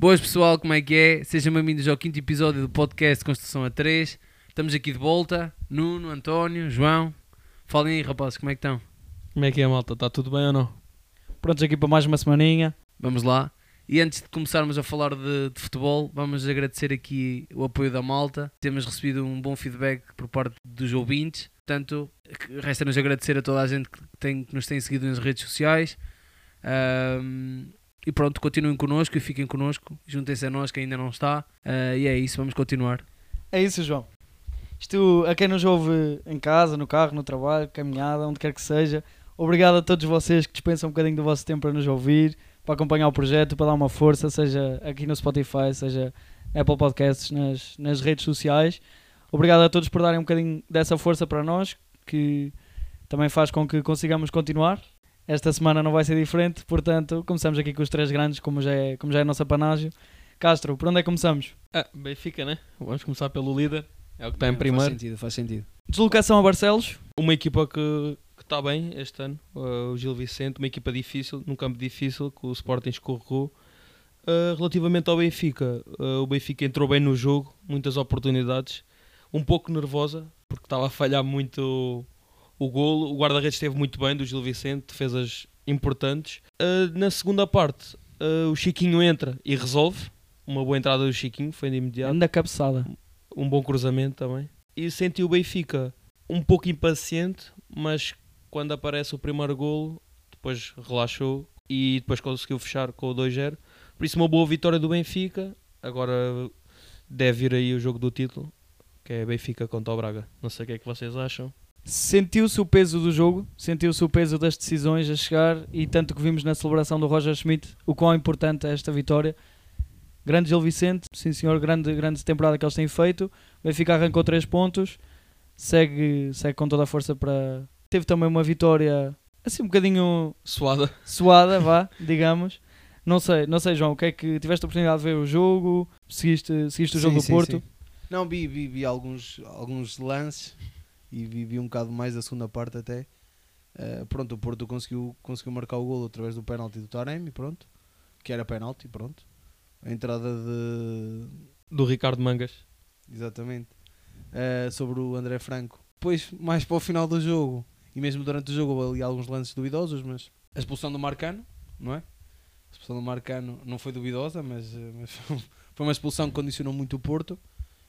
Boas pessoal, como é que é? Sejam bem-vindos ao quinto episódio do podcast Construção a 3. Estamos aqui de volta. Nuno, António, João. Falem aí, rapazes, como é que estão? Como é que é, malta? Está tudo bem ou não? Prontos aqui para mais uma semaninha. Vamos lá. E antes de começarmos a falar de, de futebol, vamos agradecer aqui o apoio da malta. Temos recebido um bom feedback por parte dos ouvintes. Portanto, resta-nos agradecer a toda a gente que, tem, que nos tem seguido nas redes sociais. Ahm, e pronto, continuem connosco e fiquem connosco. Juntem-se a nós que ainda não está. Ah, e é isso, vamos continuar. É isso, João. Isto, a quem nos ouve em casa, no carro, no trabalho, caminhada, onde quer que seja, obrigado a todos vocês que dispensam um bocadinho do vosso tempo para nos ouvir, para acompanhar o projeto, para dar uma força, seja aqui no Spotify, seja Apple Podcasts, nas, nas redes sociais. Obrigado a todos por darem um bocadinho dessa força para nós, que também faz com que consigamos continuar. Esta semana não vai ser diferente, portanto, começamos aqui com os três grandes, como já é, como já é a nossa panágio. Castro, por onde é que começamos? Ah, Benfica, né? Vamos começar pelo líder. É o que está em Faz primeiro. sentido, faz sentido. Deslocação a Barcelos. Uma equipa que que está bem este ano, uh, o Gil Vicente. Uma equipa difícil, num campo difícil, que o Sporting escorregou. Uh, relativamente ao Benfica, uh, o Benfica entrou bem no jogo, muitas oportunidades. Um pouco nervosa, porque estava a falhar muito o, golo. O guarda-redes esteve muito bem do Gil Vicente, defesas importantes. Uh, na segunda parte, uh, o Chiquinho entra e resolve. Uma boa entrada do Chiquinho, foi de imediato. Anda cabeçada. Um bom cruzamento também. E senti o Benfica um pouco impaciente, mas quando aparece o primeiro golo, depois relaxou e depois conseguiu fechar com o 2-0. Por isso, uma boa vitória do Benfica. Agora deve vir aí o jogo do título, que é Benfica contra o Braga. Não sei o que é que vocês acham. Sentiu-se o peso do jogo, sentiu-se o peso das decisões a chegar e tanto que vimos na celebração do Roger Schmidt o quão importante é esta vitória. Grande Gil Vicente, sim senhor, grande, grande temporada que eles têm feito. O Benfica arrancou 3 pontos, segue, segue com toda a força para. Teve também uma vitória assim um bocadinho Suada. suada, vá, digamos. Não sei, não sei, João, o que é que tiveste a oportunidade de ver o jogo? Seguiste, seguiste o jogo Sim, do sim, Porto? sim. Não, vi, vi, vi alguns, alguns lances e vi, vi um bocado mais a segunda parte até. Eh, pronto, o Porto conseguiu, conseguiu marcar o golo através do penalti do Taremi, pronto. Que era penalti, pronto. A entrada de. Do Ricardo Mangas. Exatamente. Eh, sobre o André Franco. Depois, mais para o final do jogo, e mesmo durante o jogo, houve ali alguns lances duvidosos, mas a expulsão do Marcano, não é? A expulsão do Marcano não foi duvidosa, mas, eh, mas foi uma expulsão que condicionou muito o Porto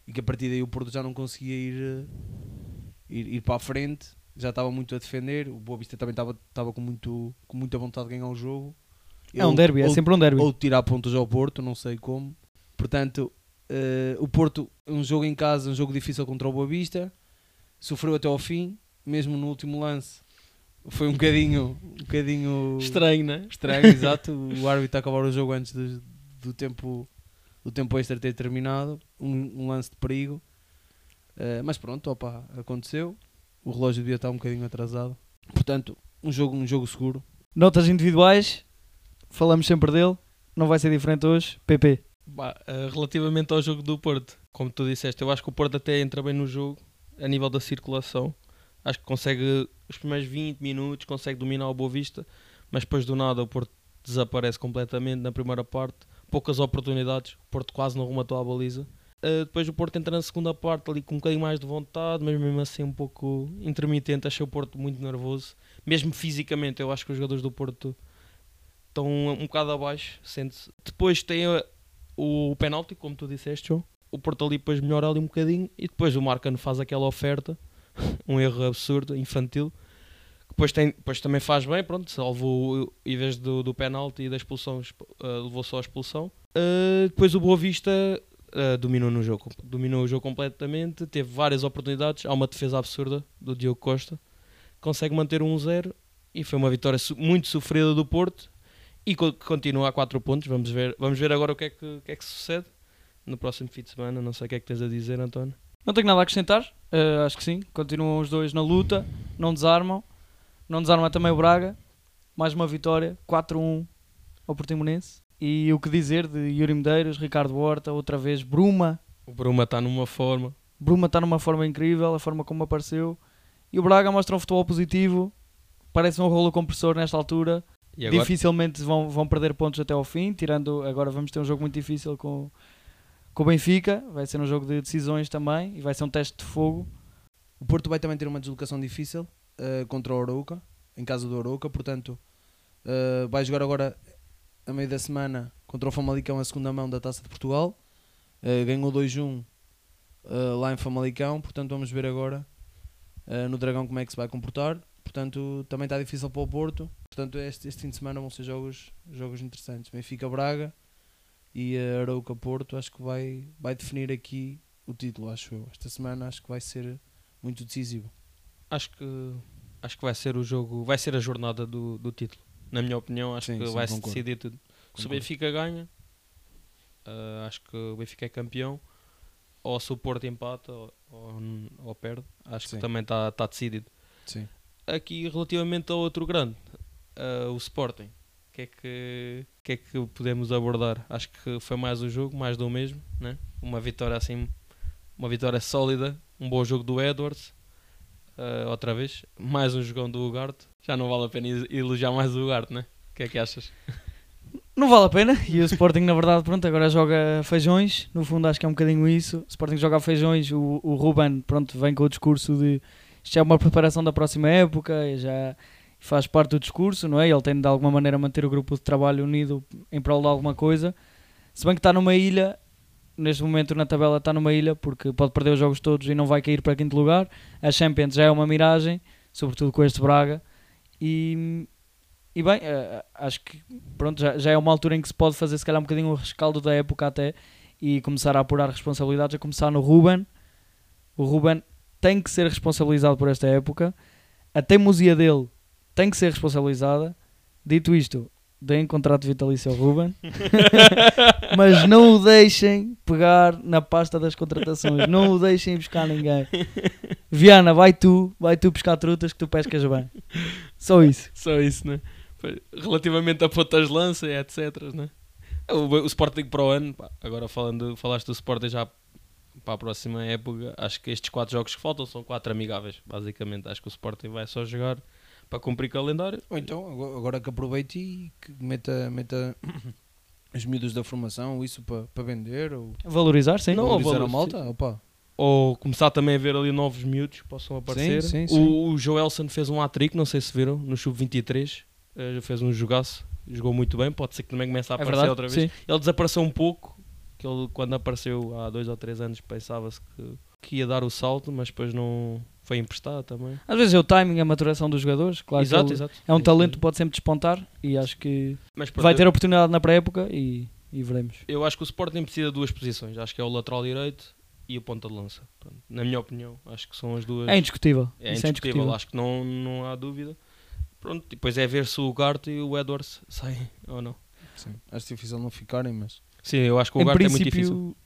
e que a partir daí o Porto já não conseguia ir, ir, ir para a frente, já estava muito a defender. O Boa Vista também estava, estava com, muito, com muita vontade de ganhar o jogo. É um Ou- derby, é ou- sempre um derby. ou tirar pontos ao Porto, não sei como. Portanto, eh, o Porto, um jogo em casa, um jogo difícil contra o Boa Vista, sofreu até ao fim, mesmo no último lance. Foi um bocadinho, um bocadinho Estranho, né? estranho, exato. O árbitro a acabar o jogo antes do, do tempo do tempo extra ter terminado, um, um lance de perigo. Eh, mas pronto, opa, aconteceu. O relógio devia estar um bocadinho atrasado. Portanto, um jogo, um jogo seguro. Notas individuais, falamos sempre dele, não vai ser diferente hoje. PP. Bah, eh, relativamente ao jogo do Porto, como tu disseste, eu acho que o Porto até entra bem no jogo, a nível da circulação. Acho que consegue, os primeiros 20 minutos, consegue dominar o Boa Vista, mas depois do nada o Porto desaparece completamente na primeira parte. Poucas oportunidades, o Porto quase não rematou a baliza. Eh, depois o Porto entra na segunda parte ali com um bocadinho mais de vontade, mas mesmo assim um pouco intermitente. Achei o Porto muito nervoso, mesmo fisicamente. Eu acho que os jogadores do Porto estão um, bocado abaixo. Sente-se. Depois tem a- o penalti, como tu disseste, João. O Porto ali depois melhora ali um bocadinho e depois o Marcano faz aquela oferta, um erro absurdo, infantil. Depois, tem, depois também faz bem, pronto, salvou o- em vez do, do penalti e da expulsão, exp- uh, levou só a expulsão. Uh, depois o Boa Vista uh, dominou no jogo, dominou o jogo completamente, teve várias oportunidades, há uma defesa absurda do Diogo Costa, consegue manter um 1-0 e foi uma vitória muito sofrida do Porto e co- continua a 4 pontos. Vamos ver, vamos ver agora o que, é que, o que é que sucede no próximo fim de semana. Não sei o que é que tens a dizer, António. Não tenho nada a acrescentar, eh, acho que sim. Continuam os dois na luta, não desarmam. Não desarma também o Braga. Mais uma vitória, 4-1 ao Portimonense. E o que dizer de Yuri Medeiros, Ricardo Horta, outra vez Bruma. O Bruma está numa forma. Bruma está numa forma incrível, a forma como apareceu. E o Braga mostra um futebol positivo. Parece um rolo compressor nesta altura. E agora? dificilmente vão, vão perder pontos até ao fim, tirando agora vamos ter um jogo muito difícil com, com o Benfica, vai ser um jogo de decisões também e vai ser um teste de fogo. O Porto vai também ter uma deslocação difícil eh, contra o Arouca, em casa do Arouca, portanto eh, vai jogar agora a meio da semana contra o Famalicão a segunda mão da Taça de Portugal. Eh, ganhou 2-1 eh, lá em Famalicão, portanto vamos ver agora eh, no Dragão como é que se vai comportar. Portanto, também está difícil para o Porto. Portanto, este, este fim de semana vão ser jogos, jogos interessantes. Benfica Braga e eh, Arouca Porto, acho que vai, vai definir aqui o título, acho eu. Esta semana acho que vai ser muito decisivo. Acho que acho que vai ser o jogo, vai ser a jornada do, do título. Na minha opinião, acho Sim, que sim, vai se concordo. decidir tudo. Se o Concordo. Benfica ganha, ah, acho que o Benfica é campeão. Ou se o Porto empata ou, ou, ou perde, acho Sim. que também está tá decidido. Sim. Aqui relativamente ao outro grande, ah, o Sporting. O que, é que, que é que podemos abordar? Acho que foi mais um jogo, mais do mesmo, né? Uma vitória assim, uma vitória sólida, um bom jogo do Edwards. Ah, outra vez, mais um jogão do Ugarte. Já não vale a pena elogiar mais o Ugarte, né? O que é que achas? Não vale a pena. E o Sporting, na verdade, pronto, agora joga feijões. No fundo, acho que é um bocadinho isso. O Sporting joga feijões. O, o Ruben, pronto, vem com o discurso de isto é uma preparação da próxima época. Já faz parte do discurso, não é? Ele tem de alguma maneira manter o grupo de trabalho unido em prol de alguma coisa. Se bem que está numa ilha, neste momento na tabela está numa ilha, porque pode perder os jogos todos e não vai cair para quinto lugar. A Champions já é uma miragem, sobretudo com este Braga. E, e bem, eh, acho que pronto, já, já é uma altura em que se pode fazer se calhar um bocadinho o rescaldo da época até e começar a apurar responsabilidades, a começar no Ruben. O Ruben tem que ser responsabilizado por esta época. A teimosia dele tem que ser responsabilizada. Dito isto, deem contrato vitalício ao Ruben, mas não o deixem pegar na pasta das contratações, não o deixem buscar ninguém. Viana, vai tu, vai tu pescar trutas que tu pescas bem. Só isso. Só isso, né? Relativamente a pontas lança e etc, né? O, o Sporting para o ano, pá, agora falando, falaste do Sporting já para a próxima época, acho que estes quatro jogos que faltam são quatro amigáveis, basicamente. Acho que o Sporting vai só jogar para cumprir calendário. Ou então, agora- que aproveite e que meta, meta os miúdos da formação, isso para, para vender ou Valorizar, sim. Não, valorizar valor- a malta. Opa. Ou começar também a ver ali novos miúdos que possam aparecer. sim, sim. O, o Joelson fez um hat-trick, não sei se viram, no Sub-23. eh, já fez um jogaço, jogou muito bem. Pode ser que também comece a É aparecer verdade, outra vez. sim. Ele desapareceu um pouco, que ele quando apareceu há dois ou três anos pensava-se que, que ia dar o salto, mas depois não foi emprestado também. Às vezes é o timing, a maturação dos jogadores. Claro que exato, exato. é um talento que pode sempre despontar e acho que Mas pronto, vai ter oportunidade na pré-época e, e veremos. Eu acho que o Sporting precisa de duas posições. Acho que é o lateral direito e o ponta de lança. Pronto, Na minha opinião, acho que são as duas. É indiscutível. É é indiscutível, indiscutível. acho que não, não há dúvida. Pronto, depois é ver se o Garte e o Edwards saem ou não. Sim. Acho difícil não ficarem, mas Sim, eu acho que o Em Garte é muito difícil.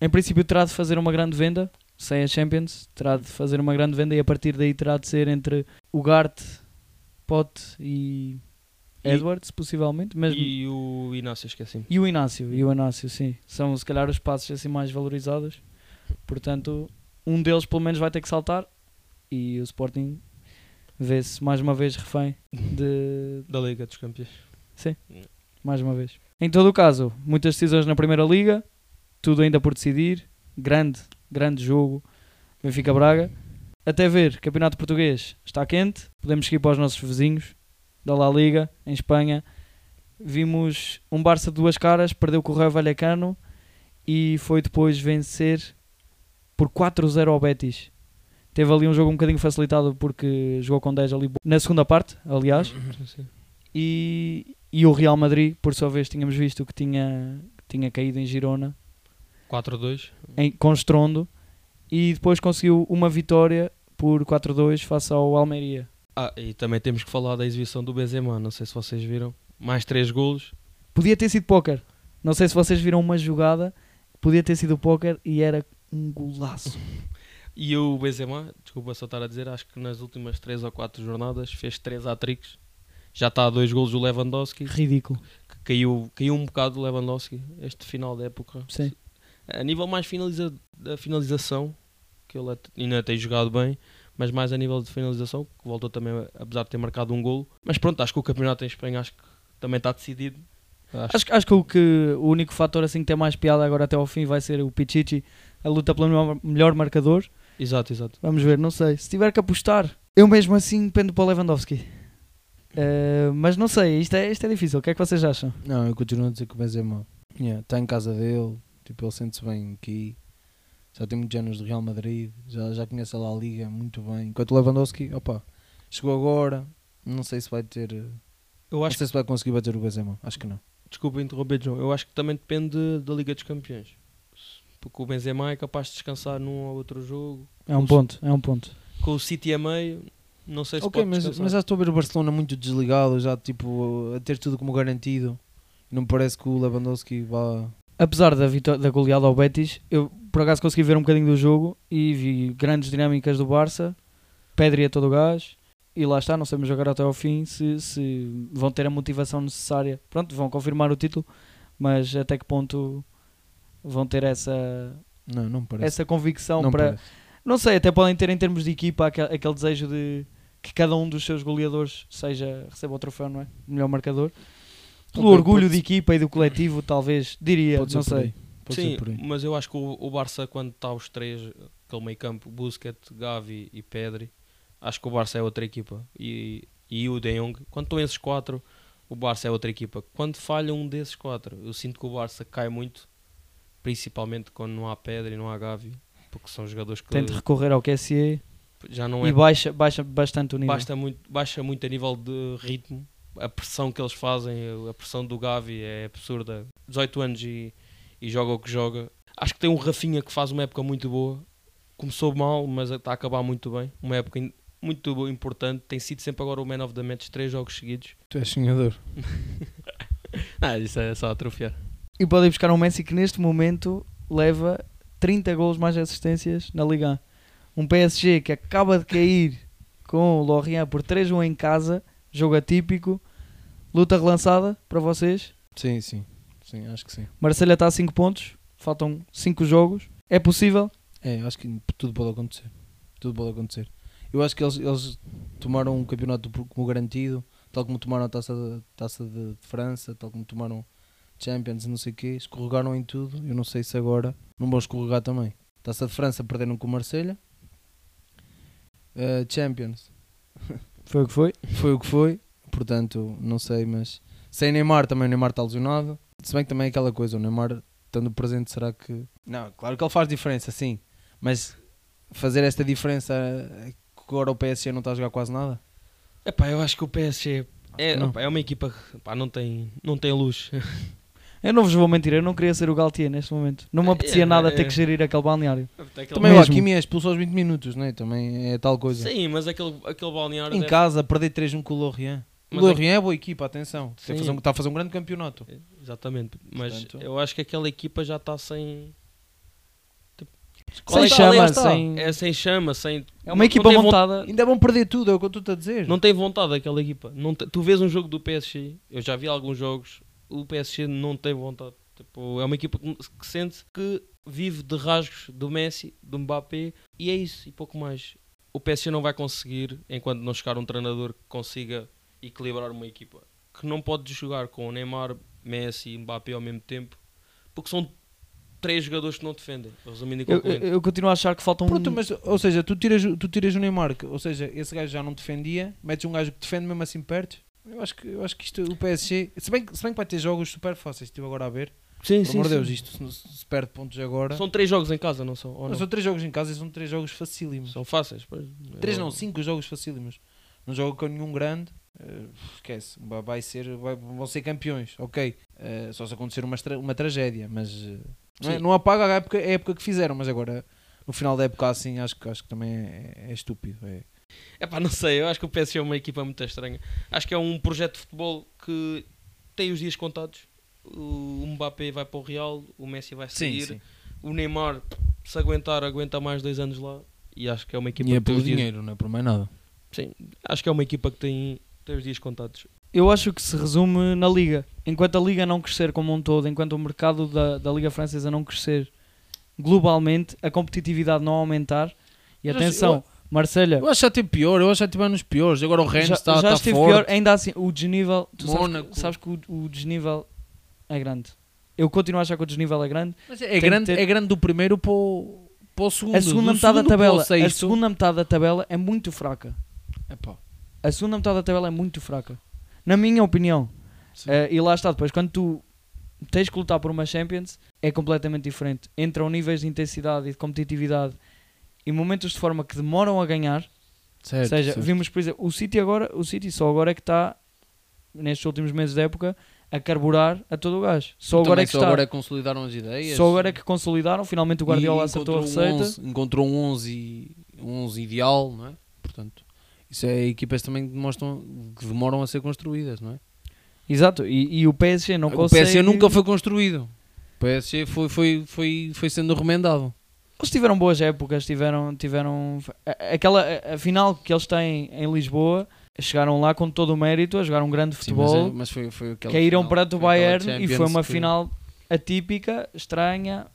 em princípio terá de fazer uma grande venda sem a Champions, terá de fazer uma grande venda e a partir daí terá de ser entre o Garte, Pote e E- Edwards, possivelmente, mas E o Inácio, esqueci-me. E o Inácio, e o Inácio, sim. São se calhar os passos assim mais valorizados. Portanto, um deles pelo menos vai ter que saltar e o Sporting vê-se mais uma vez refém de Da Liga dos Campeões. mais uma vez. Em todo o caso, muitas decisões na Primeira Liga, tudo ainda por decidir. Grande, grande jogo. Benfica Braga. Até ver, Campeonato Português está quente. Podemos seguir para os nossos vizinhos da La Liga, em Espanha. Vimos um Barça de duas caras, perdeu com o Raio Vallecano e foi depois vencer por 4-0 ao Betis. Teve ali um jogo um bocadinho facilitado porque jogou com 10 ali na segunda parte, aliás. Sim. E, e o Real Madrid, por sua vez, tínhamos visto que tinha, que tinha caído em Girona, 4-2. em, com estrondo, e depois conseguiu uma vitória por 4-2 face ao Almeria. Ah, e também temos que falar da exibição do Benzema. Não sei se vocês viram. Mais 3 golos. Podia ter sido póquer. Não sei se vocês viram uma jogada, podia ter sido póquer e era um golaço. E o Benzema, desculpa só estar a dizer, acho que nas últimas 3 ou 4 jornadas fez 3 hat-tricks. Já está a 2 golos do Lewandowski. Ridículo. Que caiu, caiu um bocado o Lewandowski este final da época. Sim. A nível mais finaliza, da finalização, que ele ainda tem jogado bem, mas mais a nível de finalização, que voltou também, apesar de ter marcado um golo. Mas pronto, acho que o campeonato em Espanha acho que também está decidido. Acho, Acho, que- acho que o, que o único fator assim que tem mais piada agora até ao fim vai ser o Pichichi, a luta pelo melhor, marcador. Exato, exato. Vamos ver, não sei. Se tiver que apostar, eu mesmo assim pendo para o Lewandowski. Eh, mas não sei, isto é, isto é difícil. O que é que vocês acham? Não, eu continuo a dizer que o Benzema está em casa dele, tipo, ele sente-se bem aqui. Já tem muitos anos de Real Madrid, já, já conhece a La Liga muito bem. Enquanto o Lewandowski, opa, chegou agora, não sei se vai ter. Eu Não acho sei se vai conseguir bater o Benzema, acho que não. Desculpa interromper, João. Eu acho que também depende da Liga dos Campeões. Porque o Benzema é capaz de descansar num ou outro jogo. É um ponto, é um ponto. Com o City a meio, não sei se Ok, pode mas, descansar. mas já estou a ver o Barcelona muito desligado, já tipo a ter tudo como garantido. Não me parece que o Lewandowski vá. Apesar da, vitó- da goleada ao Betis, eu por acaso consegui ver um bocadinho do jogo e vi grandes dinâmicas do Barça, Pedri a todo o gás, e lá está, não sabemos jogar até ao fim se, se vão ter a motivação necessária. Pronto, vão confirmar o título, mas até que ponto vão ter essa, Não, não essa convicção não para. parece. Não sei, até podem ter em termos de equipa aquele, aquele desejo de que cada um dos seus goleadores seja, receba o troféu, não é? Melhor marcador. Pelo Ok, orgulho pode- de equipa e do coletivo, talvez, diria, Pode ser não por sei. aí. Pode Sim, ser por aí. mas eu acho que o, o Barça, quando está os três, aquele meio campo, Busquets, Gavi e Pedri, acho que o Barça é outra equipa. E, e o De Jong, quando estão esses quatro, o Barça é outra equipa. Quando falha um desses quatro, eu sinto que o Barça cai muito, principalmente quando não há Pedri, não há Gavi, porque são jogadores que Tente recorrer ao QSE já não e é baixa, baixa bastante o nível. basta muito, baixa muito a nível de ritmo. A pressão que eles fazem, a pressão do Gavi é absurda. 18 anos e, e joga o que joga. Acho que tem um Rafinha que faz uma época muito boa. Começou mal, mas está a acabar muito bem. Uma época muito boa, importante. Tem sido sempre agora o man of the match, três jogos seguidos. Tu és sonhador. Ah, isso é só atrofiar. E podem buscar um Messi que neste momento leva 30 golos mais assistências na Liga 1. Um PSG que acaba de cair com o Lorient por 3-1 em casa, jogo atípico, luta relançada para vocês. Sim, sim. Sim, acho que sim. Marselha está a 5 pontos, faltam 5 jogos. É possível? É, acho que tudo pode acontecer. Tudo pode acontecer. Eu acho que eles, eles tomaram um campeonato como garantido, tal como tomaram a taça, de, taça de, França, tal como tomaram Champions e não sei o quê, escorregaram em tudo. Eu não sei se agora não vão escorregar também. Taça de França perderam com o Marselha. Eh, Champions Foi o que foi. foi o que foi, portanto, não sei, mas sem Neymar também o Neymar está lesionado. Se bem que também é aquela coisa, o Neymar estando presente, será que. Não, claro que ele faz diferença, sim, mas fazer esta diferença que agora o PSG não está a jogar quase nada? Epá, eu acho que o PSG é, opá, é uma equipa que não, tem, não tem luz. Eu não vos vou mentir, eu não queria ser o Galtier neste momento. Não me apetecia É, nada é. ter que gerir aquele balneário. Também o. Hakimi é expulso aos 20 minutos, não é? Também é tal coisa. Sim, mas aquele, aquele balneário. em deve- casa, perder 3-1 com o Lorient. O Lorient é boa equipa, atenção. Está a Sim. fazer um- Está a fazer um grande campeonato. Exatamente, mas Portanto- eu acho que aquela equipa já está sem. Sem está, chama, lá está. sem... É sem chama, sem. É uma não- equipa não montada. Ainda vão perder tudo, é o que eu estou a dizer. Não tem vontade aquela equipa. Não te- tu vês um jogo do PSG, eu já vi alguns jogos, o PSG não tem vontade. Tipo, é uma equipa que, sente que vive de rasgos do Messi, do Mbappé, e é isso, e pouco mais. O PSG não vai conseguir, enquanto não chegar um treinador que consiga equilibrar uma equipa. Que não pode jogar com o Neymar, Messi e Mbappé ao mesmo tempo, porque são três jogadores que não defendem. Resumindo e Eu, eu, eu continuo a achar que faltam Pronto, mas, ou seja, tu tiras, tu tiras o Neymar, que- ou seja, esse gajo já não defendia, metes um gajo que defende mesmo assim perto. Eu acho que, eu acho que isto, o PSG, se bem, que- se bem que vai ter jogos super fáceis, estive agora a ver. Sim, Pelo amor de Deus, isto se, se perde pontos agora. São três jogos em casa, não são? Ou Não, não? são três jogos em casa e são três jogos facílimos. São fáceis. pois. Três Eu- não, cinco jogos facílimos. Não jogo com nenhum grande. eh, esquece, vai- ser, vai- vão ser campeões, ok. Eh, só se acontecer uma, uma tragédia, mas eh, não, é- Sim. não apaga a época, a época que fizeram, mas agora no final da época assim acho, que- acho que também é, é estúpido. É. É pá, não sei, eu acho que o PSG é uma equipa muito estranha. Acho que é um projeto de futebol que tem os dias contados. O Mbappé vai para o Real, o Messi vai sair, o Neymar, se aguentar, aguenta mais dois anos lá. E acho que é uma equipa E é que pelo os dias... dinheiro, não é por mais nada. Sim, acho que é uma equipa que tem, tem os dias contados. Eu acho que se resume na Liga. Enquanto a Liga não crescer como um todo, enquanto o mercado da, da Liga Francesa não crescer globalmente, a competitividade não aumentar, e atenção, Marselha, Eu acho que já teve pior, eu acho que já tive anos piores. Agora o Rennes já, está, já está esteve forte. pior, ainda assim, o desnível, tu sabes, Mónaco. que, sabes que o, o desnível é grande. Eu continuo a achar que o desnível é grande. Mas é, que grande, ter- é grande do primeiro para o, para o segundo. A segunda metade da segundo para o tabela, a segunda metade da tabela é muito fraca. Epá, A segunda metade da tabela é muito fraca. Na minha opinião. Eh, e lá está, depois, quando tu tens que lutar por uma Champions, é completamente diferente. Entram níveis de intensidade e de competitividade e momentos de forma que demoram a ganhar. certo, Ou seja, certo. vimos, por exemplo, o City agora, o City só agora é que está, nestes últimos meses da época, a carburar a todo o gás. Só agora é que só está. agora é que consolidaram as ideias. Só agora é que consolidaram, finalmente o Guardiola acertou a encontrou um receita. 11 encontrou um 11, um 11 ideal, não é? Portanto, isso é equipas também que demonstram que demoram a ser construídas, não é? Exato, e, e o PSG não o consegue... PSG nunca foi construído. O PSG foi, foi, foi, foi sendo remendado. Eles tiveram boas épocas, tiveram, tiveram a- aquela a, a final que eles têm em Lisboa, chegaram lá com todo o mérito a jogar um grande Sim, futebol, mas, é- mas foi, foi caíram final, perante o foi aquela Bayern e foi uma que- final atípica, estranha,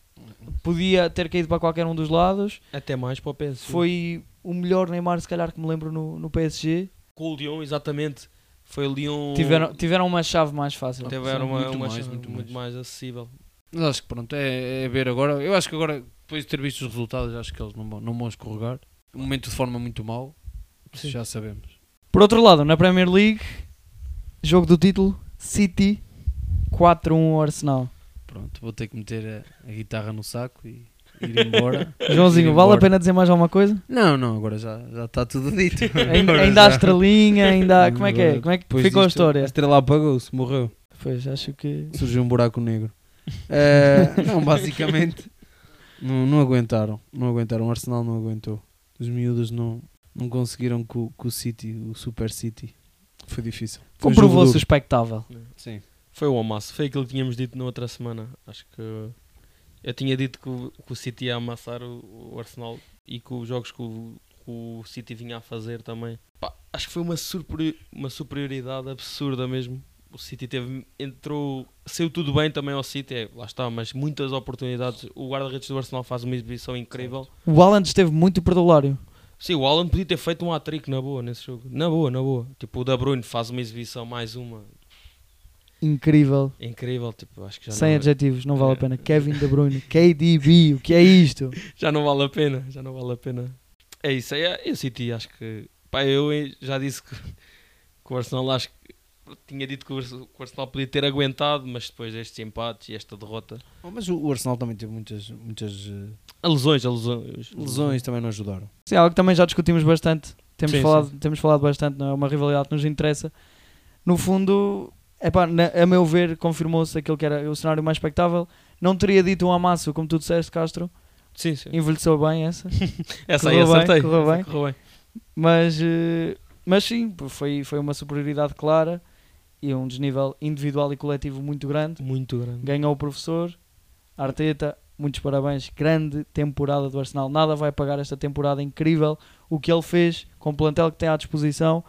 podia ter caído para qualquer um dos lados. Até mais para o PSG. Foi o melhor Neymar, se calhar, que me lembro no, no PSG. Com o Lyon, exatamente. Foi o Lyon. Tiveram, tiveram uma chave mais fácil. tiveram uma, muito uma mais, chave muito muito, mais. mais acessível. Mas acho que pronto, é, é ver agora. Eu acho que agora, depois de ter visto os resultados, acho que eles não vão, não vão escorregar. Um momento de forma muito mau, Sim. já sabemos. Por outro lado, na Premier League, jogo do título, City 4-1 ao Arsenal. Pronto, vou ter que meter a, a guitarra no saco e ir embora. Joãozinho, Ir vale a embora. pena dizer mais alguma coisa? Não, não, agora já já está tudo dito. Ainda, ainda há estrelinha, ainda há... Como é que é? Como é que depois ficou a história? A estrela apagou-se, morreu. Pois, acho que... Surgiu um buraco negro. Eh, não, basicamente, não, não aguentaram. Não aguentaram. O Arsenal não aguentou. Os miúdos não, não conseguiram com, com o City, o Super City. Foi difícil. Foi um Comprovou-se duro. expectável. Sim. Foi o amasso. Foi aquilo que tínhamos dito na outra semana. Acho que eu tinha dito que o, que o City ia amassar o, o Arsenal e que os jogos que o, que o City vinha a fazer também. Pá, acho que foi uma, superi- uma superioridade absurda mesmo. O City teve, entrou, saiu tudo bem também ao City, é, lá está, mas muitas oportunidades. O guarda-redes do Arsenal faz uma exibição incrível. O Haaland esteve muito perdulário. Sim, o Alan podia ter feito um hat-trick na boa nesse jogo. Na boa, na boa. Tipo, o Da Bruyne faz uma exibição, mais uma. Incrível. Incrível, tipo, acho que já Sem não, adjetivos, não vale a É. pena. Kevin De Bruyne, KDB, o que é isto? já não vale a pena, já não vale a pena. É isso, é, eu City, acho que, pá, eu já disse que, que o Arsenal, acho que, tinha dito que o Arsenal podia ter aguentado, mas depois destes empates e esta derrota, Oh, Mas o Arsenal também teve muitas, muitas eh, a lesões, a lesões, lesões, também não ajudaram. Sim, algo que também já discutimos bastante. Temos, Sim, falado, temos falado bastante, não é uma rivalidade que nos interessa. No fundo, epá, na- a meu ver, confirmou-se aquilo que era o cenário mais expectável. Não teria dito um amasso, como tu disseste, Castro. Sim, sim. Envelheceu bem essa. Essa aí correu bem, acertei. correu Essa bem. correu bem. Mas, eh, mas sim, foi, foi uma superioridade clara e um desnível individual e coletivo muito grande. Muito grande. Ganhou o professor Arteta, muitos parabéns. Grande temporada do Arsenal. Nada vai pagar esta temporada incrível. O que ele fez com o plantel que tem à disposição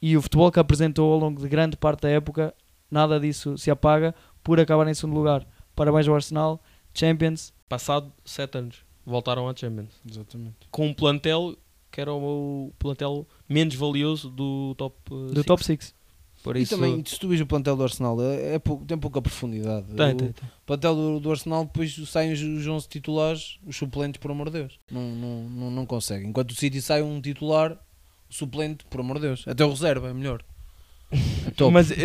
e o futebol que apresentou ao longo de grande parte da época, nada disso se apaga por acabar em segundo lugar. Parabéns ao Arsenal, Champions. Passado 7 anos, voltaram à Champions. Exatamente. Com um plantel que era o plantel menos valioso do top Do six. top 6. Por E isso, também, se tu vês o plantel do Arsenal, é, é pou- tem pouca profundidade. Tem, o tem, tem. plantel do, do Arsenal, depois saem os, os 11 titulares, os suplentes, por amor de Deus. Não, não, não, não consegue. Enquanto o City sai um titular, o suplente, por amor de Deus. Até o reserva é melhor. É top. Mas eu,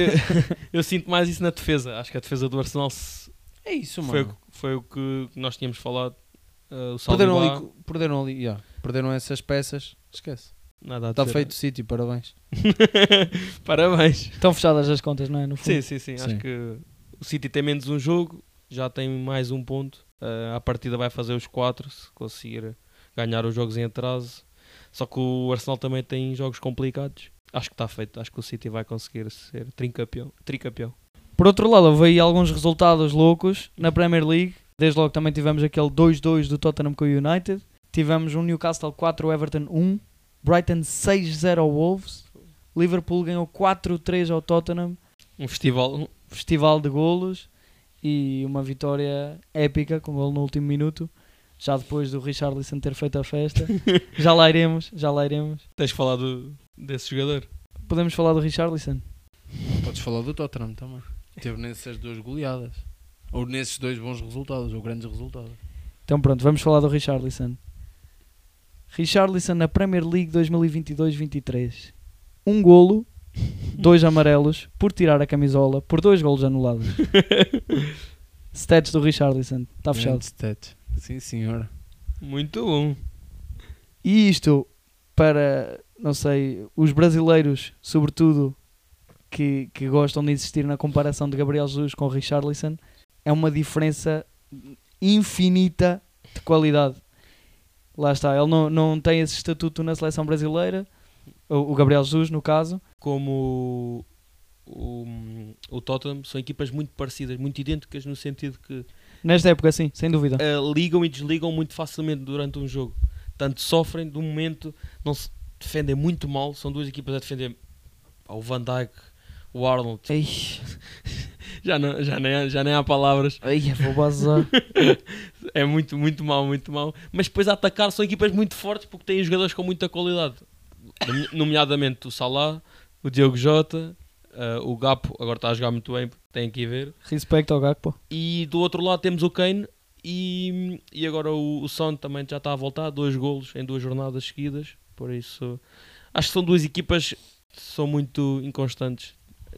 eu sinto mais isso na defesa. Acho que a defesa do Arsenal se- é isso, foi, mano. o- foi o que nós tínhamos falado. Uh, o Perderam ali, perderam ali, yeah, perderam essas peças. Esquece. Nada a Está dizer. feito City, parabéns. Parabéns. Estão fechadas as contas, não é? No fundo. Sim, sim, sim, Sim. Acho que o City tem menos um jogo, já tem mais um ponto. Uh, a partida vai fazer os quatro se conseguir ganhar os jogos em atraso. Só que o Arsenal também tem jogos complicados. Acho que está feito. Acho que o City vai conseguir ser tricampeão. tricampeão. Por outro lado, houve aí alguns resultados loucos na Premier League. Desde logo também tivemos aquele 2-2 do Tottenham com o United. Tivemos um Newcastle 4, Everton 1. Brighton 6-0 ao Wolves. Liverpool ganhou 4-3 ao Tottenham. Um festival. Festival de golos. E uma vitória épica com gol no último minuto já depois do Richarlison ter feito a festa. já lá iremos, já lá iremos. Tens que falar do, desse jogador. Podemos falar do Richarlison? Podes falar do Tottenham também. Teve nessas duas goleadas. Ou nesses dois bons resultados, ou grandes resultados. Então pronto, vamos falar do Richarlison. Richarlison na Premier League 2022-23. Um golo, dois amarelos, por tirar a camisola, por dois golos anulados. Stats do Richarlison, está Tá fechado. Grande stat. Sim, senhora. Muito bom. E isto para, não sei, os brasileiros, sobretudo, que, que gostam de insistir na comparação de Gabriel Jesus com Richarlison, é uma diferença infinita de qualidade. Lá está, ele não, não tem esse estatuto na seleção brasileira, o, o Gabriel Jesus, no caso. Como o, o Tottenham, são equipas muito parecidas, muito idênticas, no sentido que Nesta época, sim, sem dúvida. eh, ligam e desligam muito facilmente durante um jogo. Tanto sofrem do momento, não se defendem muito mal. São duas equipas a defender ao Van Dijk, o Arnold. Já, não, já, nem, há- já nem há palavras. vou bazar. É muito, muito mal, muito mal. Mas depois a atacar são equipas muito fortes porque têm jogadores com muita qualidade. Nome- Nomeadamente o Salah, o Diogo Jota, eh, o Gapo, agora está a jogar muito bem, tem que ir ver. Respeito ao Gakpo. E do outro lado temos o Kane e, e agora o, o Son também já está a voltar, dois golos em duas jornadas seguidas. Por isso, acho que são duas equipas que são muito inconstantes,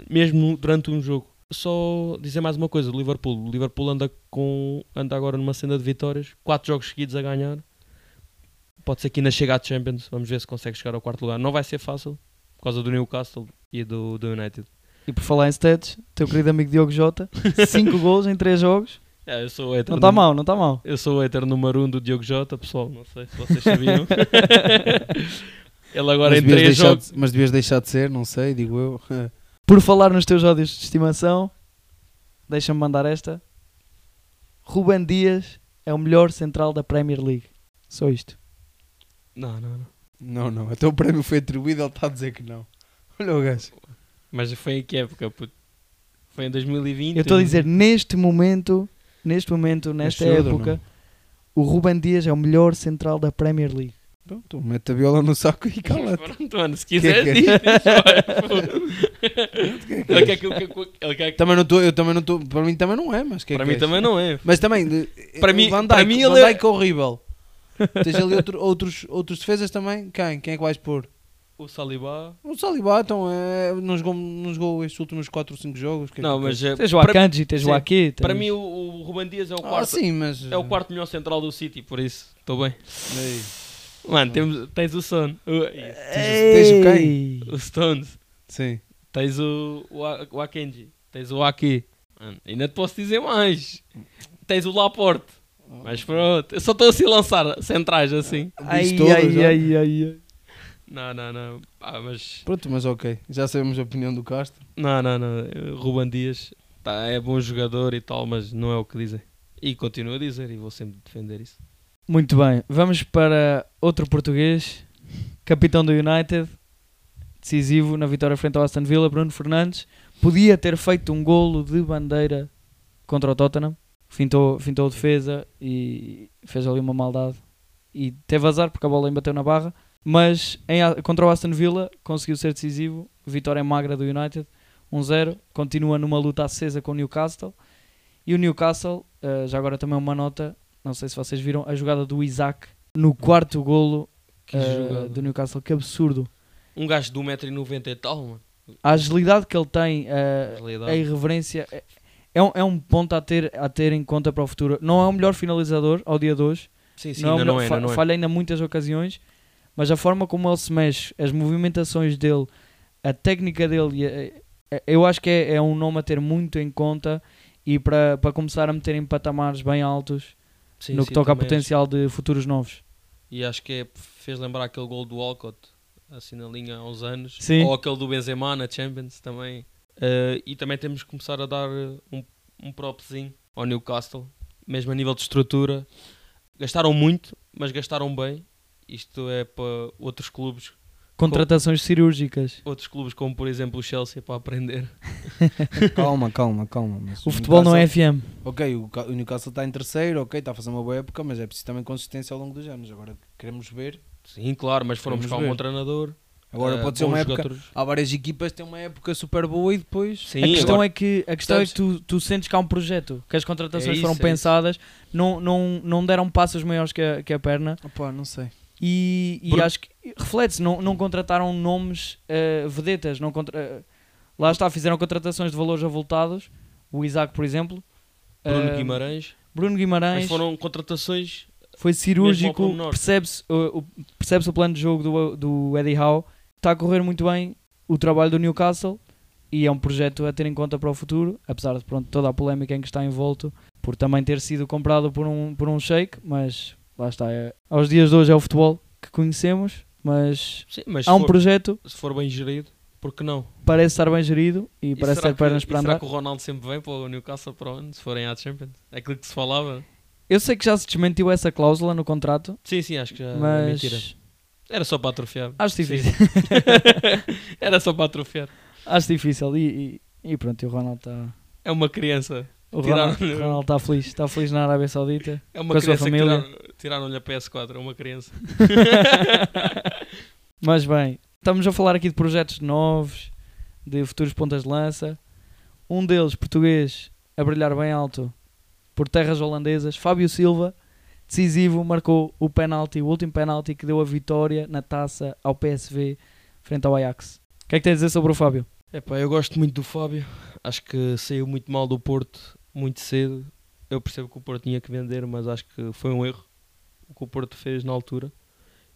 mesmo durante um jogo. Só dizer mais uma coisa do Liverpool. O Liverpool anda, com, anda agora numa senda de vitórias, quatro jogos seguidos a ganhar. Pode ser que ainda chegue à Champions. Vamos ver se consegue chegar ao quarto lugar. Não vai ser fácil por causa do Newcastle e do, do United. E por falar em stats, teu querido amigo Diogo Jota, 5 gols em 3 jogos. É, eu sou o hater Não está mal, não está mal. Eu sou o hater número 1 um do Diogo Jota, pessoal. Não sei se vocês sabiam. Ele agora mas, em devias 3 deixar jogos. de, mas devias deixar de ser, não sei, digo eu. Por falar nos teus ódios de estimação, deixa-me mandar esta. Ruben Dias é o melhor central da Premier League. Só isto. Não, não, não. Não, não. Até o prémio foi atribuído, ele está a dizer que não. Olha o gajo. Mas foi em que época? puto? Foi em 2020? Eu estou a dizer, neste momento, neste momento, nesta época, o Ruben Dias é o melhor central da Premier League. Pronto, mete a viola no saco e cala-te. Pronto, mano, se quiser, Que é diz, que diz, vai, pô. Ele quer que eu- que eu- ele quer que- Também não estou, eu também não estou, para mim também não é, mas que é Para que mim és? também não é. Mas também, de- Para mim- Van para Dijk, mim o ele Van é- Dijk horrível. Tens ali outro- outros, outros defesas também? Quem? Quem é que vais pôr? O Saliba. O Saliba, então, é, não, jogou, não jogou estes últimos 4 ou 5 jogos. que é Não, que mas eh, Tens o para, Akanji, tens sim. o Aki. para tens- mim o, o Ruben Dias é o Ah, quarto. sim, mas... É o quarto melhor central do City, por isso estou bem. Ei. Mano, temos, tens o Son, o, tens o quem? O Stones, Sim. Tens o, o, o Akenji, tens o Aki. Mano, ainda te posso dizer mais. Tens o Laporte. Mas pronto, eu só estou assim a lançar centrais assim. Ai, Diz todas, ai, ai, ai, ai. Não, não, não. Ah, mas. Pronto, mas ok. Já sabemos a opinião do Castro. Não, não, não. Ruban Dias tá, é bom jogador e tal, mas não é o que dizem. E continuo a dizer e vou sempre defender isso. Muito bem, vamos para outro português, capitão do United, decisivo na vitória frente ao Aston Villa, Bruno Fernandes. Podia ter feito um golo de bandeira contra o Tottenham, fintou, fintou a defesa e fez ali uma maldade. E teve azar porque a bola embateu na barra, mas em contra o Aston Villa conseguiu ser decisivo. Vitória magra do United, 1-0. Continua numa luta acesa com o Newcastle. E o Newcastle, eh, já agora também uma nota, não sei se vocês viram a jogada do Isaac no quarto golo jogada. do Newcastle, que absurdo. Um gajo de 1,90m e tal, mano. A agilidade que ele tem, eh, Realidade. a irreverência, é, é um, é um ponto a ter, a ter em conta para o futuro. Não é o melhor finalizador ao dia de hoje, Sim, sim, não é ainda não melhor- é, fa- não é. falha ainda muitas ocasiões, mas a forma como ele se mexe, as movimentações dele, a técnica dele, e a- a- eu acho que é, é um nome a ter muito em conta e para, para começar a meter em patamares bem altos Sim, no sim, que toca a potencial de futuros novos. acho. E acho que é, fez lembrar aquele gol do Walcott, assim na linha há uns anos. Sim. Ou aquele do Benzema na Champions também. Eh, e também temos que começar a dar eh, um, um propzinho ao Newcastle, mesmo a nível de estrutura. Gastaram muito, mas gastaram bem. Isto é para outros clubes contratações cirúrgicas. Outros clubes, como por exemplo o Chelsea, para aprender. Calma, calma, calma. mas O futebol não é FM. Ok, o o Newcastle está em terceiro, ok, está a fazer uma boa época, mas é preciso também consistência ao longo dos anos. Agora queremos ver. Sim, claro, mas foram Vamos buscar um ver. bom treinador. Agora eh, pode ser uma época. jogadores. Há várias equipas que têm uma época super boa e depois. Sim, a questão agora- é que, a questão é que tu, tu sentes que há um projeto, que as contratações É isso, foram é isso. pensadas, não, não, não deram passos maiores que a, que a perna Opá, não sei. e, e Por- acho que reflete-se, não, não contrataram nomes eh, vedetas, não contra, eh, lá está, fizeram contratações de valores avultados, o Isaac, por exemplo, Bruno eh, Guimarães. Bruno Mas Guimarães foram contratações. Foi cirúrgico, percebe-se o, o- percebe-se o plano de jogo do, do Eddie Howe, está a correr muito bem o trabalho do Newcastle e é um projeto a ter em conta para o futuro, apesar de pronto, toda a polémica em que está envolto, por também ter sido comprado por um, por um shake, mas lá está, é, aos dias de hoje é o futebol que conhecemos, mas Sim, mas há um for, projeto, se for bem gerido, por que não? parece estar bem gerido e, E parece ter pernas que, para e será andar. que o Ronaldo sempre vem para o Newcastle para onde? Se forem à Champions? É aquilo que se falava. Eu sei que já se desmentiu essa cláusula no contrato, Sim, sim, acho que já é mas mentira. Era só para atrofiar. acho difícil. Era só para atrofiar. acho difícil e, e, e pronto, e o Ronaldo está... É uma criança. O Ronaldo, está feliz, está feliz na Arábia Saudita. É uma Com a sua criança família. tiraram- tiraram-lhe a PS4. É uma criança. Mas bem, estamos a falar aqui de projetos novos, de futuros pontas de lança. Um deles, português, a brilhar bem alto por terras holandesas, Fábio Silva, decisivo, marcou o penalti, o último penalti que deu a vitória na taça ao PSV frente ao Ajax. O que é que tens a dizer sobre o Fábio? Epá, eu gosto muito do Fábio. Acho que saiu muito mal do Porto muito cedo. Eu percebo que o Porto tinha que vender, mas acho que foi um erro o que o Porto fez na altura.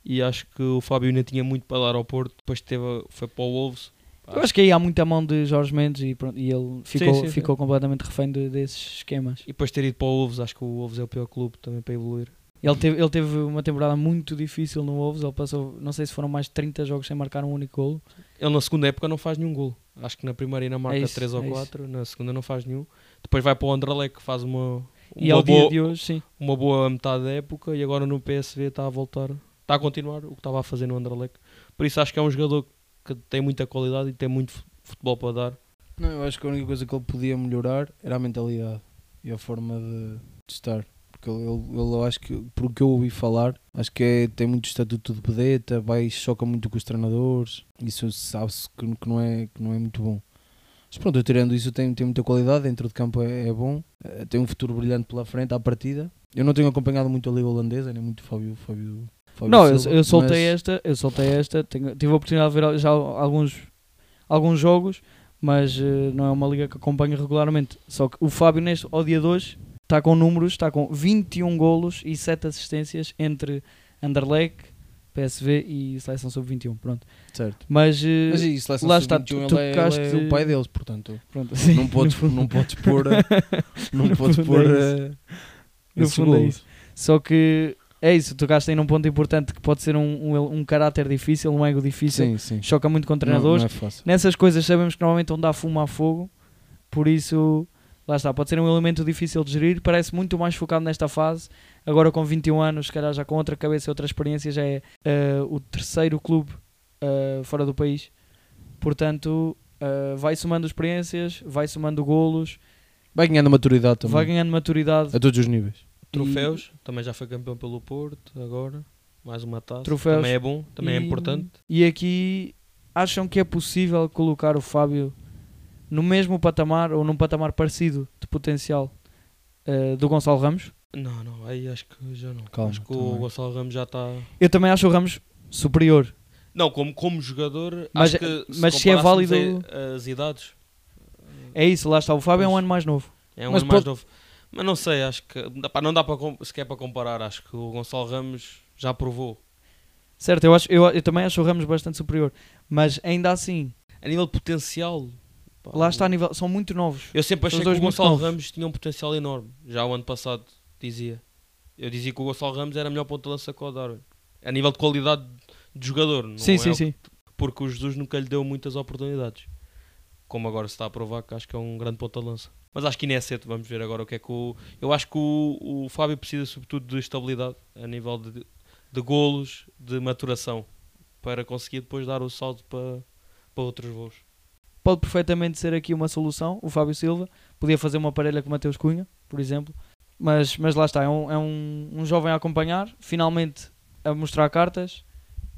E acho que o Fábio ainda tinha muito para dar ao Porto. Depois teve, foi para o Wolves. Pá, Eu acho que aí há muita mão de Jorge Mendes e, pronto, e ele ficou, sim, sim. ficou completamente refém de- desses esquemas. E depois ter ido para o Wolves, acho que o Wolves é o pior clube também para evoluir. Ele teve, ele teve uma temporada muito difícil no Wolves, ele passou, não sei se foram mais de 30 jogos sem marcar um único golo. Ele na segunda época não faz nenhum gol. Acho que na primeira ainda marca isso, 3 ou é isso. 4, na segunda não faz nenhum. Depois vai para o Anderlecht que faz uma, uma, boa, hoje, uma boa metade da época e agora no PSV está a voltar, está a continuar o que estava a fazer no Anderlecht. Por isso acho que é um jogador que tem muita qualidade e tem muito fu- futebol para dar. Não, eu acho que a única coisa que ele podia melhorar era a mentalidade e a forma de, de estar. Porque ele, ele, ele, acho que, por o que eu ouvi falar, acho que é- tem muito estatuto de pedeta, vai choca muito com os treinadores. Isso sabe-se que, que não é, que não é muito bom. Mas pronto, eu tirando isso, tem, tem muita qualidade, dentro de campo é, é bom, eh, tem um futuro brilhante pela frente à partida. Eu não tenho acompanhado muito a Liga Holandesa, nem muito o Fábio, Fábio Não, eu, eu soltei mas- esta, eu soltei esta, tenho- tive a oportunidade de ver já alguns, alguns jogos, mas eh, não é uma liga que acompanho regularmente. Só que o Fábio neste, ao dia de hoje, está com números, está com 21 golos e 7 assistências entre Anderlecht, PSV e Seleção Sub-21, pronto. Certo. Mas, eh, Mas e seleção lá está, sub-21, tu- ele, é, ele é o pai deles, portanto. pronto, sim, não podes, não podes pôr, não no podes pôr é eh, No fundo é isso. Só que é isso, tocaste aí num ponto importante que pode ser um, um, um caráter difícil, um ego difícil, Sim, sim. choca muito com Não, treinadores. não é fácil. Nessas coisas sabemos que normalmente onde há fumo há fogo, por isso, lá está, pode ser um elemento difícil de gerir, parece muito mais focado nesta fase, agora com 21 anos, se calhar já com outra cabeça e outra experiência, já é eh, o terceiro clube eh, fora do país, portanto, eh, vai somando experiências, vai somando golos, Vai ganhando maturidade também. vai ganhando maturidade, A todos os níveis. Troféus, também já foi campeão pelo Porto, agora mais uma taça. Troféus. Também é bom, também é E- importante. E aqui acham que é possível colocar o Fábio no mesmo patamar ou num patamar parecido de potencial eh, do Gonçalo Ramos? Não, não, aí acho que já não. Calma, acho que o também. Gonçalo Ramos já está. Eu também acho o Ramos superior. Não, como, como jogador, Mas- acho que mas se é válido- a- as idades, É isso, lá está. O Fábio é um ano mais novo. é um Mas ano mais pode- novo. Mas não sei, acho que pá, não dá para sequer para comparar. Acho que o Gonçalo Ramos já provou. Certo, eu, acho, eu, eu também acho o Ramos bastante superior. Mas ainda assim, A nível de potencial, pá, lá está a nível. São muito novos. Eu sempre achei que o Gonçalo. Ramos tinha um potencial enorme. Já o ano passado dizia. Eu dizia que o Gonçalo Ramos era a melhor ponta de lança que o Darwin. A nível de qualidade de jogador. Não sim, é sim, sim. Porque o Jesus nunca lhe deu muitas oportunidades. Como agora se está a provar que acho que é um grande ponta de lança. Mas acho que ainda é cedo, vamos ver agora o que é que o. Eu acho que o, o Fábio precisa sobretudo de estabilidade a nível de, de golos, de maturação. para conseguir depois dar o salto para, para outros voos. Pode perfeitamente ser aqui uma solução, o Fábio Silva. Podia fazer uma parelha com o Mateus Cunha, por exemplo. Mas, mas lá está, é, um, é um, um jovem a acompanhar, finalmente a mostrar cartas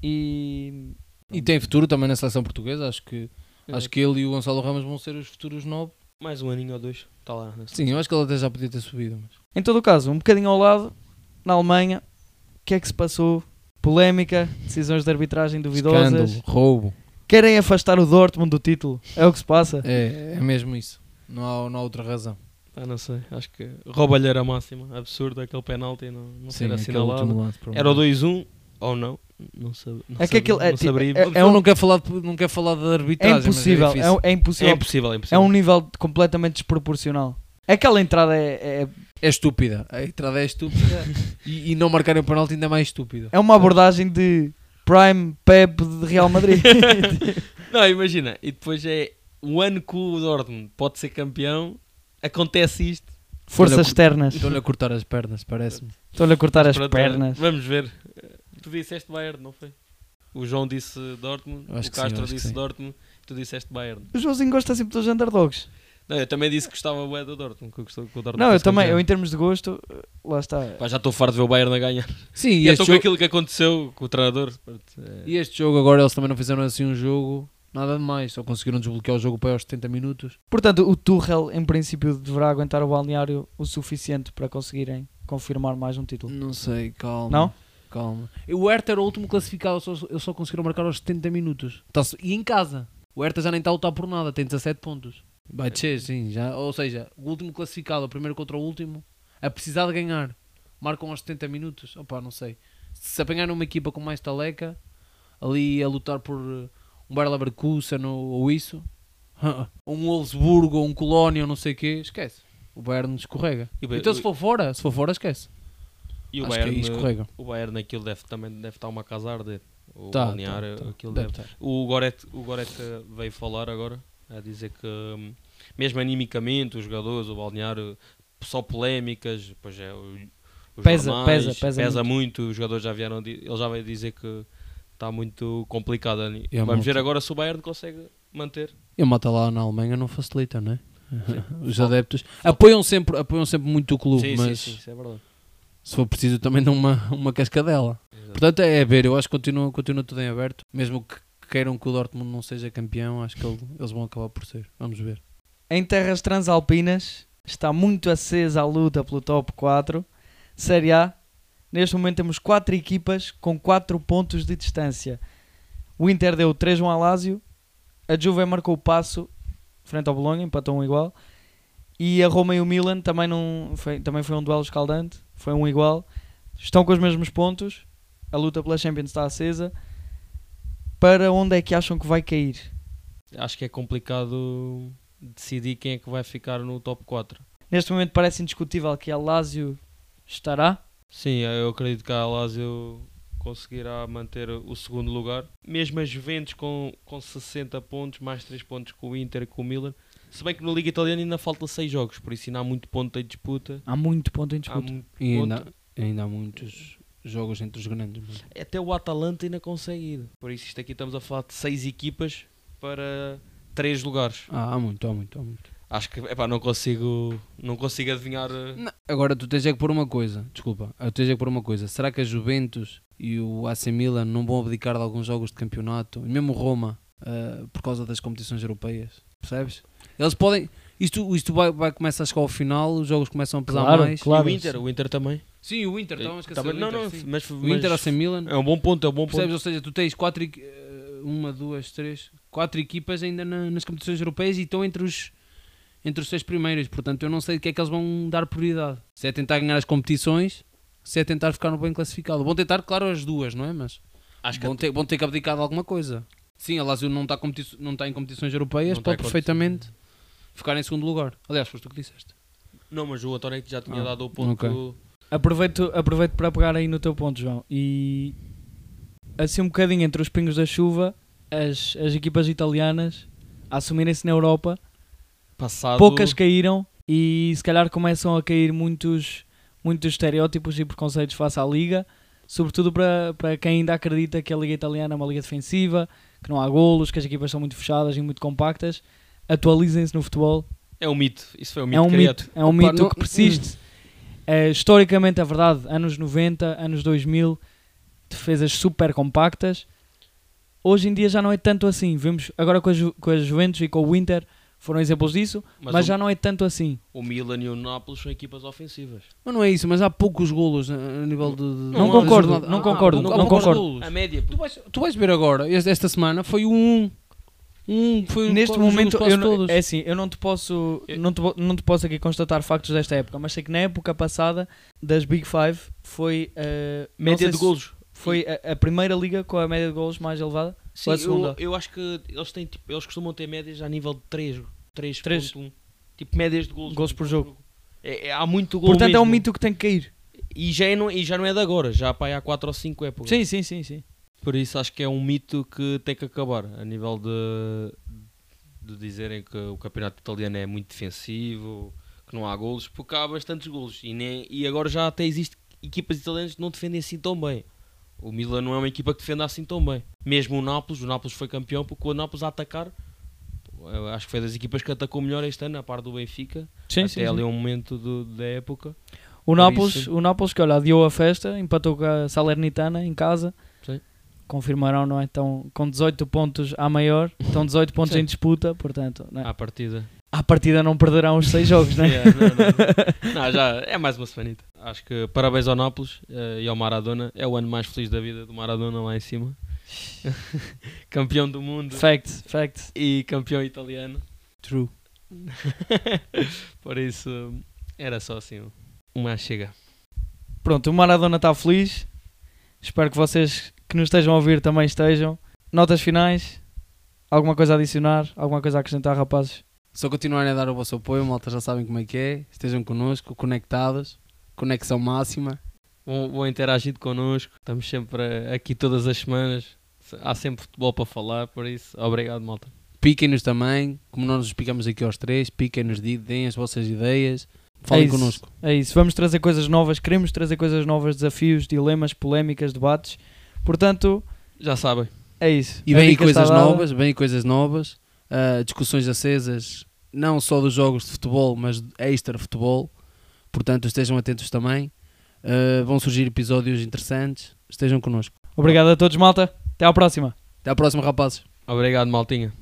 e E tem futuro também na seleção portuguesa. Acho que, acho que ele e o Gonçalo Ramos vão ser os futuros novos. Mais um aninho ou dois, está lá. nessa- Sim, eu acho que ele até já podia ter subido. Mas... Em todo o caso, um bocadinho ao lado, na Alemanha, o que é que se passou? Polémica, decisões de arbitragem duvidosas. Escândalo, roubo. Querem afastar o Dortmund do título. É o que se passa. É, é mesmo isso. Não há, não há outra razão. Ah, não sei, acho que roubalheira máxima, absurdo aquele penalti não, não Sim, ser assinalado. lance, Era o favor. 2-1 ou não? Não, sabe, não, É que aquilo- é não tipo- é- Eu não quero falar de, não quero falar de É arbitragem. mas impossível. É, é impossível. é impossível, é É impossível. um nível completamente desproporcional. Aquela entrada é, é, É estúpida. A entrada é estúpida e, e não marcarem o penalti ainda é mais estúpido. é uma abordagem de Prime Pep de Real Madrid. Não, imagina, e depois é o ano que o Dortmund pode ser campeão, acontece isto. Forças externas. Estou-lhe a cortar as pernas, parece-me. Estou-lhe a cortar as Pronto, pernas. Vamos ver. Tu disseste Bayern, não foi? O João disse Dortmund, o sim, Castro que disse sim. Dortmund, tu disseste Bayern. O Joãozinho gosta sempre dos underdogs. Não, eu também disse que gostava bué do Dortmund, que eu gostava que o Dortmund Não, eu também. Eu, em termos de gosto, lá está. Pá, já estou farto de ver o Bayern a ganhar. Sim, E e estou com jogo, aquilo que aconteceu com o treinador. É- e este jogo agora eles também não fizeram assim um jogo, nada de mais. Só conseguiram desbloquear o jogo para aos 70 minutos. Portanto, o Tuchel, em princípio, deverá aguentar o balneário o suficiente para conseguirem confirmar mais um título. Não sei, calma. Não? Calma. O Hertha era o último classificado, só, eles só conseguiram marcar aos 70 minutos. Tá-se- e em casa. O Hertha já nem está a lutar por nada, tem 17 pontos. Vai descer, sim. Já, ou seja, o último classificado, o primeiro contra o último, a precisar de ganhar. Marcam aos 70 minutos. Opa, não sei. Se apanharem uma equipa com mais taleca, ali a lutar por uh, um Bayer Leverkusen ou, ou isso, ou um Wolfsburgo ou um Colónia ou não sei o quê, esquece. O Bayern escorrega. E Então se for fora, se for fora, esquece. E o Acho aí Bayern, escorrega. o Bayern aquilo deve, também deve estar uma casa a arder. O Tá, balneário, tá, tá. aquilo Deve deve. estar. O Goretzka, o Goretzka veio falar agora, a dizer que hum, mesmo animicamente os jogadores, o balneário, só polémicas, pois é, o- os Pesa, pesa, pesa muito. os jogadores já vieram, ele já veio dizer que está muito complicado. Vamos ver agora se o Bayern consegue manter. E a malta lá na Alemanha não facilita, não é? Os adeptos apoiam sempre, apoiam sempre muito o clube, sim, mas sim, sim, isso é verdade. Se for preciso também dão uma, uma cascadela. Exato. Portanto, é ver, eu acho que continua, continua tudo em aberto. Mesmo que queiram que o Dortmund não seja campeão, acho que ele- eles vão acabar por ser. Vamos ver. Em terras transalpinas está muito acesa a luta pelo top 4. Série A. Neste momento temos 4 equipas com 4 pontos de distância. O Inter deu 3-1 ao Lazio. A Juve marcou o passo frente ao Bolonha, empatou um igual. E a Roma e o Milan também, não foi, também foi um duelo escaldante. Foi um igual. Estão com os mesmos pontos. A luta pela Champions está acesa. Para onde é que acham que vai cair? Acho que é complicado decidir quem é que vai ficar no top 4. Neste momento parece indiscutível que a Lazio estará. Sim, eu acredito que a Lazio conseguirá manter o segundo lugar. Mesmo a Juventus com, com 60 pontos, mais 3 pontos com o Inter e com o Milan. Se bem que na Liga Italiana ainda falta 6 jogos, por isso ainda há muito ponto em disputa. Há muito ponto em Há disputa. muito E ainda, ponto. ainda há muitos jogos entre os grandes. mas- Até o Atalanta ainda consegue ir. Por isso isto aqui estamos a falar de 6 equipas para 3 lugares. Ah, há muito, há muito, há muito. Acho que epá, não consigo não consigo adivinhar. eh, Não, Agora tu tens é que pôr uma coisa, desculpa, tu tens é que pôr uma coisa. Será que a Juventus e o AC Milan não vão abdicar de alguns jogos de campeonato? E mesmo o Roma, ah, por causa das competições europeias? Percebes? Eles podem. Isto, isto vai, vai começar a chegar ao final, os jogos começam a pesar Claro, mais. claro. e o Inter, o Inter também. Sim, o Inter, estava a esquecer. Também- o não, Inter, não, sim. mas, O Inter mas AC Milan. é um bom ponto, é um bom ponto. Percebes? Ou seja, tu tens quatro, eh, uma, duas, três, quatro equipas ainda na- nas competições europeias e estão entre os, entre os seis primeiros. Portanto, eu não sei o que é que eles vão dar prioridade. Se é tentar ganhar as competições, se é tentar ficar no bem classificado. Vão tentar, claro, as duas, não é? Mas Acho que vão, ter, vão ter que abdicar de alguma coisa. Sim, a Lazio não está, competi- não está em competições europeias, Não pode em perfeitamente ficar em segundo lugar. Aliás, foste tu que disseste. Não, mas o António já tinha Ah, dado o ponto. ok. Aproveito, aproveito para pegar aí no teu ponto, João. E assim um bocadinho entre os pingos da chuva, as, as equipas italianas a assumirem-se na Europa, Passado. poucas caíram e se calhar começam a cair muitos, muitos estereótipos e preconceitos face à liga. sobretudo para, para quem ainda acredita que a Liga Italiana é uma liga defensiva, que não há golos, que as equipas são muito fechadas e muito compactas. Atualizem-se no futebol. É um mito. Isso foi um mito É um criado. mito, é um Opa, mito não- que persiste. É, historicamente é verdade, anos 90, anos 2000, defesas super compactas. Hoje em dia já não é tanto assim. Vemos agora com a, Ju- com a Juventus e com o Inter foram exemplos disso, mas, Mas, o, já não é tanto assim. o Milan e o Nápoles são equipas ofensivas. Mas não é isso, mas há poucos golos a a nível de. de- Não concordo, não Ah, concordo, há não poucos concordo. golos. A média. Tu vais, tu vais ver agora, esta semana foi um. Um foi Neste momento, eu não, todos. é assim, eu não te, posso, não, te, não te posso aqui constatar factos desta época, mas sei que na época passada, das Big Five, foi, não Média de golos. foi a, a primeira liga com a média de golos mais elevada. Sim, Ou a eu, segunda? eu acho que eles têm tipo, eles costumam ter médias a nível de 3, 3, Três. Tipo médias de golos. Golos por jogo. É, é- há muito gol Portanto, é um mesmo. mito que tem que cair. E já, é, não, e já não é de agora, já pá, há 4 ou 5 épocas. Sim, sim, sim, sim. Por isso acho que é um mito que tem que acabar a nível de, de dizerem que o campeonato italiano é muito defensivo, que não há golos, porque há bastantes golos. E, nem, e agora já até existem equipas italianas que não defendem assim tão bem. O Milan não é uma equipa que defenda assim tão bem. Mesmo o Nápoles, o Nápoles foi campeão porque o Nápoles a atacar, acho que foi das equipas que atacou melhor este ano, a par do Benfica. sim, até sim, sim. ali um momento do- da época. O, Nápoles, isso- o Nápoles que olha, adiou a festa, empatou com a Salernitana em casa. Sim. Confirmarão, não é? Então, com 18 pontos à maior, estão 18 pontos Sim. em disputa, portanto, não é? À partida. à partida não perderão os 6 jogos, não é? Yeah, não, não. Não, já é mais uma semanita. Acho que parabéns ao Nápoles eh, e ao Maradona. É o ano mais feliz da vida do Maradona lá em cima. campeão do mundo Facts, facts. e campeão italiano. True. Por isso, era só assim uma chega. Pronto, o Maradona está feliz. Espero que vocês que nos estejam a ouvir também estejam. Notas finais? Alguma coisa a adicionar? Alguma coisa a acrescentar, rapazes? Só continuarem a dar o vosso apoio, malta já sabem como é que é. Estejam connosco, conectados. Conexão máxima. Vão, vão interagir connosco. Estamos sempre aqui todas as semanas. Há sempre futebol para falar, por isso, obrigado, malta. Piquem-nos também, como nós nos picamos aqui aos três. Piquem-nos, de- deem as vossas ideias. Falem é isso, connosco. É isso. Vamos trazer coisas novas. Queremos trazer coisas novas, desafios, dilemas, polémicas, debates. Portanto, Já sabem. é isso. E A vem aí coisas novas, aí coisas novas. ah, discussões acesas, não só dos jogos de futebol, mas de extra futebol. Portanto, estejam atentos também. Ah, vão surgir episódios interessantes. Estejam connosco. Obrigado a todos, malta. Até à próxima. Até à próxima, rapazes. Obrigado, maltinha.